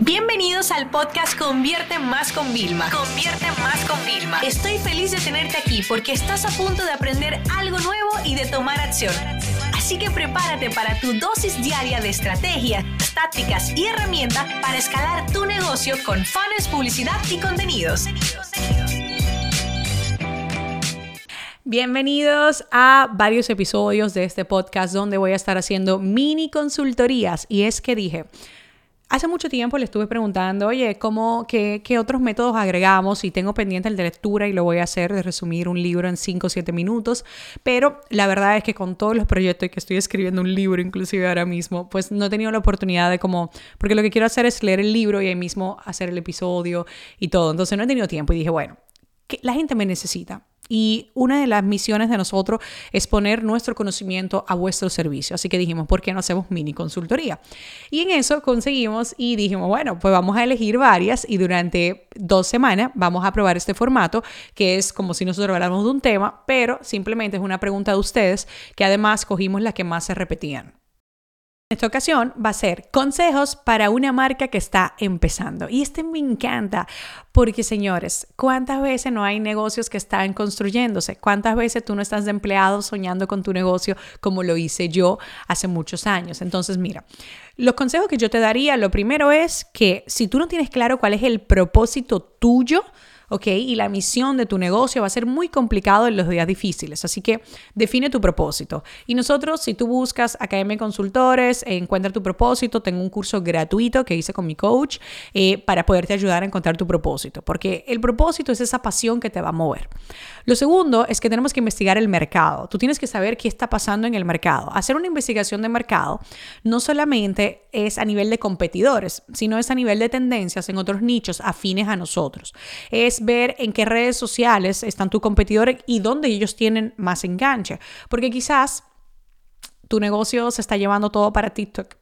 Bienvenidos al podcast Convierte Más con Vilma. Convierte Más con Vilma. Estoy feliz de tenerte aquí porque estás a punto de aprender algo nuevo y de tomar acción. Así que prepárate para tu dosis diaria de estrategias, tácticas y herramientas para escalar tu negocio con fans, publicidad y contenidos. Bienvenidos a varios episodios de este podcast donde voy a estar haciendo mini consultorías. Y es que dije, Hace mucho tiempo le estuve preguntando, oye, ¿cómo, qué, otros métodos agregamos? Y tengo pendiente el de lectura y lo voy a hacer, de resumir un libro en 5 o 7 minutos. Pero la verdad es que con todos los proyectos que estoy escribiendo un libro inclusive ahora mismo, pues no he tenido la oportunidad de como, porque lo que quiero hacer es leer el libro y ahí mismo hacer el episodio y todo. Entonces no he tenido tiempo y dije, bueno, que la gente me necesita. Y una de las misiones de nosotros es poner nuestro conocimiento a vuestro servicio. Así que dijimos, ¿por qué no hacemos mini consultoría? Y en eso conseguimos y dijimos, bueno, pues vamos a elegir varias y durante dos semanas vamos a probar este formato, que es como si nosotros habláramos de un tema, pero simplemente es una pregunta de ustedes que además cogimos las que más se repetían. Esta ocasión va a ser consejos para una marca que está empezando. Y este me encanta porque, señores, ¿cuántas veces no hay negocios que están construyéndose? ¿Cuántas veces tú no estás de empleado soñando con tu negocio como lo hice yo hace muchos años? Entonces, mira, los consejos que yo te daría, lo primero es que si tú no tienes claro cuál es el propósito tuyo, ¿ok? Y la misión de tu negocio va a ser muy complicado en los días difíciles. Así que define tu propósito. Y nosotros, si tú buscas Academia Consultores, encuentra tu propósito, tengo un curso gratuito que hice con mi coach eh, para poderte ayudar a encontrar tu propósito, porque el propósito es esa pasión que te va a mover. Lo segundo es que tenemos que investigar el mercado. Tú tienes que saber qué está pasando en el mercado. Hacer una investigación de mercado no solamente es a nivel de competidores, sino es a nivel de tendencias en otros nichos afines a nosotros. Es ver en qué redes sociales están tus competidores y dónde ellos tienen más enganche. Porque quizás tu negocio se está llevando todo para TikTok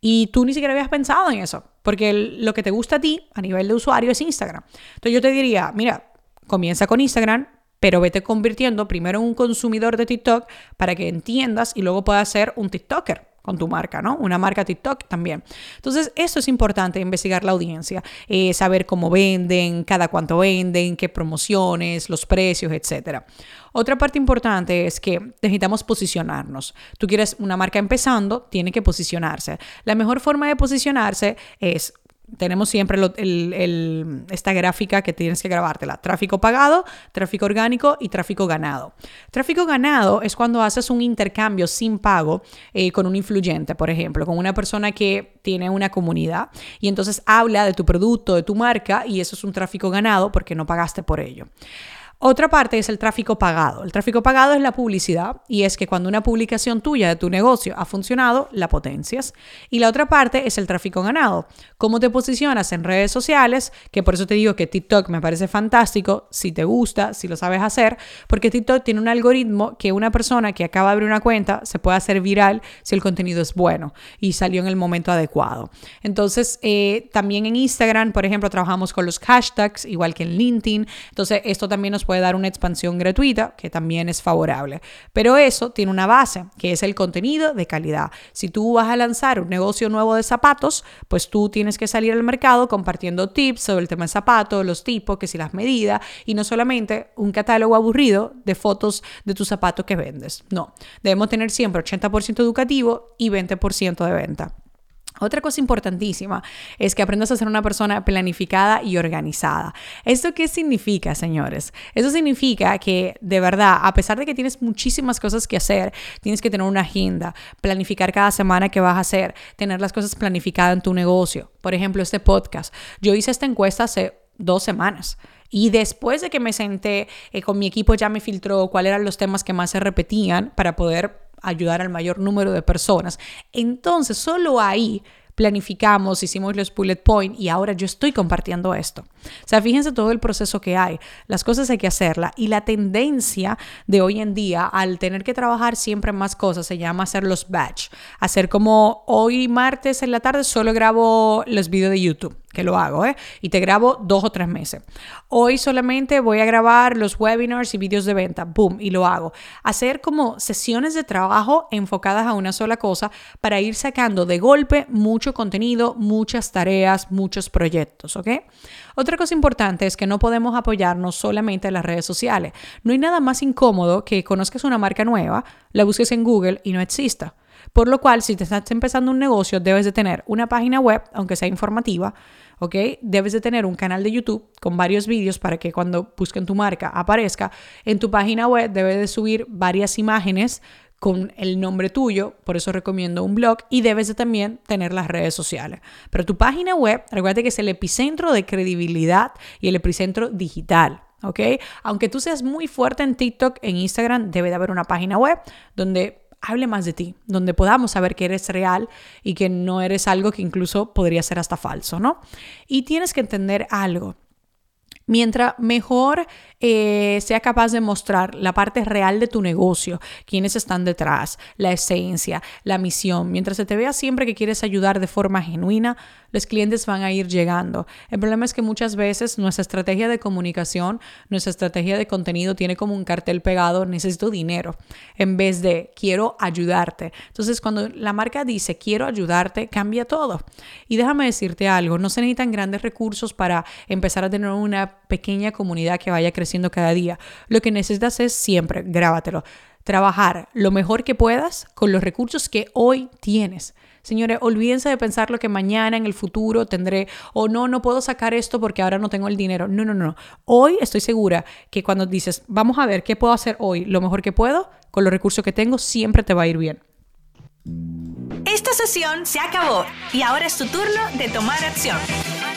y tú ni siquiera habías pensado en eso, porque lo que te gusta a ti a nivel de usuario es Instagram. Entonces yo te diría, mira, comienza con Instagram, pero vete convirtiendo primero en un consumidor de TikTok para que entiendas y luego puedas ser un TikToker con tu marca, ¿no? Una marca TikTok también. Entonces, eso es importante, investigar la audiencia, eh, saber cómo venden, cada cuánto venden, qué promociones, los precios, etc. Otra parte importante es que necesitamos posicionarnos. Tú quieres una marca empezando, tiene que posicionarse. La mejor forma de posicionarse es tenemos siempre esta gráfica que tienes que grabártela. Tráfico pagado, tráfico orgánico y tráfico ganado. Tráfico ganado es cuando haces un intercambio sin pago eh, con un influyente, por ejemplo, con una persona que tiene una comunidad y entonces habla de tu producto, de tu marca y eso es un tráfico ganado porque no pagaste por ello. Otra parte es el tráfico pagado. El tráfico pagado es la publicidad y es que cuando una publicación tuya de tu negocio ha funcionado, la potencias. Y la otra parte es el tráfico ganado. Cómo te posicionas en redes sociales, que por eso te digo que TikTok me parece fantástico, si te gusta, si lo sabes hacer, porque TikTok tiene un algoritmo que una persona que acaba de abrir una cuenta se puede hacer viral si el contenido es bueno y salió en el momento adecuado. Entonces, eh, también en Instagram, por ejemplo, trabajamos con los hashtags, igual que en LinkedIn. Entonces, esto también nos puede dar una expansión gratuita, que también es favorable. Pero eso tiene una base, que es el contenido de calidad. Si tú vas a lanzar un negocio nuevo de zapatos, pues tú tienes que salir al mercado compartiendo tips sobre el tema de zapatos, los tipos, que si las medidas, y no solamente un catálogo aburrido de fotos de tus zapatos que vendes. No, debemos tener siempre 80% educativo y 20% de venta. Otra cosa importantísima es que aprendas a ser una persona planificada y organizada. ¿Esto qué significa, señores? Eso significa que de verdad, a pesar de que tienes muchísimas cosas que hacer, tienes que tener una agenda, planificar cada semana qué vas a hacer, tener las cosas planificadas en tu negocio. Por ejemplo, este podcast. Yo hice esta encuesta hace dos semanas. Y después de que me senté eh, con mi equipo ya me filtró cuáles eran los temas que más se repetían para poder ayudar al mayor número de personas. Entonces, solo ahí planificamos, hicimos los bullet point y ahora yo estoy compartiendo esto. O sea, fíjense todo el proceso que hay. Las cosas hay que hacerla y la tendencia de hoy en día al tener que trabajar siempre más cosas se llama hacer los batch. Hacer como hoy martes en la tarde solo grabo los videos de YouTube que lo hago, ¿eh? Y te grabo dos o tres meses. Hoy solamente voy a grabar los webinars y vídeos de venta, boom, y lo hago. Hacer como sesiones de trabajo enfocadas a una sola cosa para ir sacando de golpe mucho contenido, muchas tareas, muchos proyectos, ¿ok? Otra cosa importante es que no podemos apoyarnos solamente en las redes sociales. No hay nada más incómodo que conozcas una marca nueva, la busques en Google y no exista. Por lo cual, si te estás empezando un negocio, debes de tener una página web, aunque sea informativa, ¿ok? Debes de tener un canal de YouTube con varios vídeos para que cuando busquen tu marca aparezca. En tu página web debes de subir varias imágenes con el nombre tuyo, por eso recomiendo un blog y debes de también tener las redes sociales. Pero tu página web, recuerda que es el epicentro de credibilidad y el epicentro digital. ¿Ok? Aunque tú seas muy fuerte en TikTok, en Instagram, debe de haber una página web donde hable más de ti, donde podamos saber que eres real y que no eres algo que incluso podría ser hasta falso, ¿no? Y tienes que entender algo. Mientras mejor eh, sea capaz de mostrar la parte real de tu negocio, quiénes están detrás, la esencia, la misión, mientras se te vea siempre que quieres ayudar de forma genuina, los clientes van a ir llegando. El problema es que muchas veces nuestra estrategia de comunicación, nuestra estrategia de contenido tiene como un cartel pegado, necesito dinero, en vez de quiero ayudarte. Entonces, cuando la marca dice quiero ayudarte, cambia todo. Y déjame decirte algo, no se necesitan grandes recursos para empezar a tener una pequeña comunidad que vaya creciendo cada día. Lo que necesitas es siempre, grábatelo, trabajar lo mejor que puedas con los recursos que hoy tienes. Señores, olvídense de pensar lo que mañana en el futuro tendré o no, no puedo sacar esto porque ahora no tengo el dinero. No, no, no. Hoy estoy segura que cuando dices, vamos a ver qué puedo hacer hoy, lo mejor que puedo, con los recursos que tengo, siempre te va a ir bien. Esta sesión se acabó y ahora es tu turno de tomar acción.